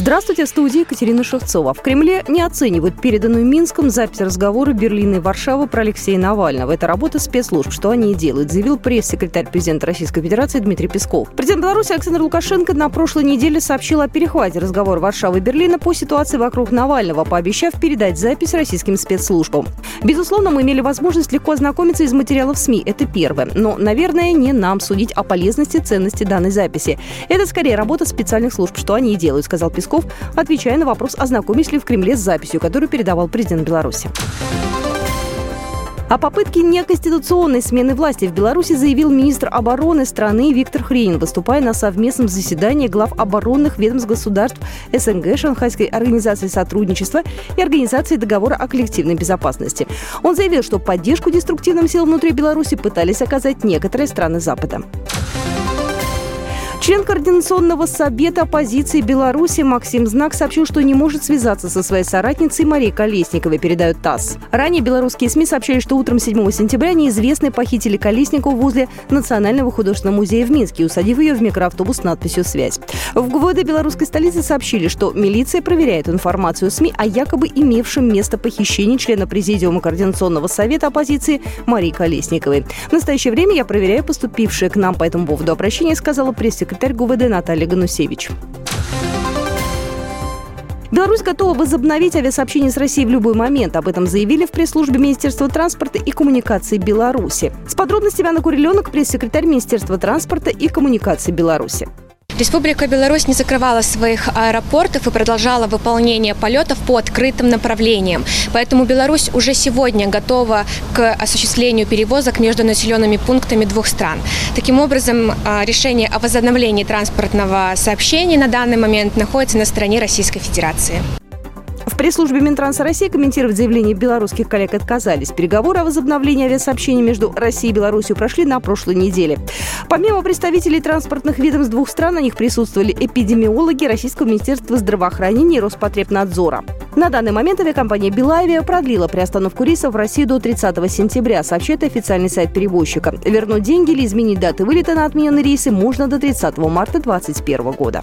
Здравствуйте, в студии Екатерина Шевцова. В Кремле не оценивают переданную Минском запись разговора Берлина и Варшавы про Алексея Навального. Это работа спецслужб. Что они и делают, заявил пресс-секретарь президента Российской Федерации Дмитрий Песков. Президент Беларуси Александр Лукашенко на прошлой неделе сообщил о перехвате разговора Варшавы и Берлина по ситуации вокруг Навального, пообещав передать запись российским спецслужбам. Безусловно, мы имели возможность легко ознакомиться из материалов СМИ. Это первое. Но, наверное, не нам судить о полезности, ценности данной записи. Это скорее работа специальных служб, что они и делают, сказал Песков Песков, отвечая на вопрос, ознакомились ли в Кремле с записью, которую передавал президент Беларуси. О попытке неконституционной смены власти в Беларуси заявил министр обороны страны Виктор Хренин, выступая на совместном заседании глав оборонных ведомств государств СНГ, Шанхайской организации сотрудничества и Организации договора о коллективной безопасности. Он заявил, что поддержку деструктивным силам внутри Беларуси пытались оказать некоторые страны Запада. Член Координационного совета оппозиции Беларуси Максим Знак сообщил, что не может связаться со своей соратницей Марией Колесниковой, передают ТАСС. Ранее белорусские СМИ сообщали, что утром 7 сентября неизвестные похитили Колесникову возле Национального художественного музея в Минске, усадив ее в микроавтобус с надписью «Связь». В ГУВД белорусской столицы сообщили, что милиция проверяет информацию СМИ о якобы имевшем место похищении члена Президиума Координационного совета оппозиции Марии Колесниковой. В настоящее время я проверяю поступившее к нам по этому поводу обращение, сказала пресс секретарь ГУВД Наталья Ганусевич. Беларусь готова возобновить авиасообщение с Россией в любой момент. Об этом заявили в пресс-службе Министерства транспорта и коммуникации Беларуси. С подробностями Анна Куриленок, пресс-секретарь Министерства транспорта и коммуникации Беларуси. Республика Беларусь не закрывала своих аэропортов и продолжала выполнение полетов по открытым направлениям. Поэтому Беларусь уже сегодня готова к осуществлению перевозок между населенными пунктами двух стран. Таким образом, а, решение о возобновлении транспортного сообщения на данный момент находится на стороне Российской Федерации пресс-службе Минтранса России комментировать заявление белорусских коллег отказались. Переговоры о возобновлении авиасообщений между Россией и Беларусью прошли на прошлой неделе. Помимо представителей транспортных ведомств двух стран, на них присутствовали эпидемиологи Российского министерства здравоохранения и Роспотребнадзора. На данный момент авиакомпания «Белавия» продлила приостановку рейсов в Россию до 30 сентября, сообщает официальный сайт перевозчика. Вернуть деньги или изменить даты вылета на отмененные рейсы можно до 30 марта 2021 года.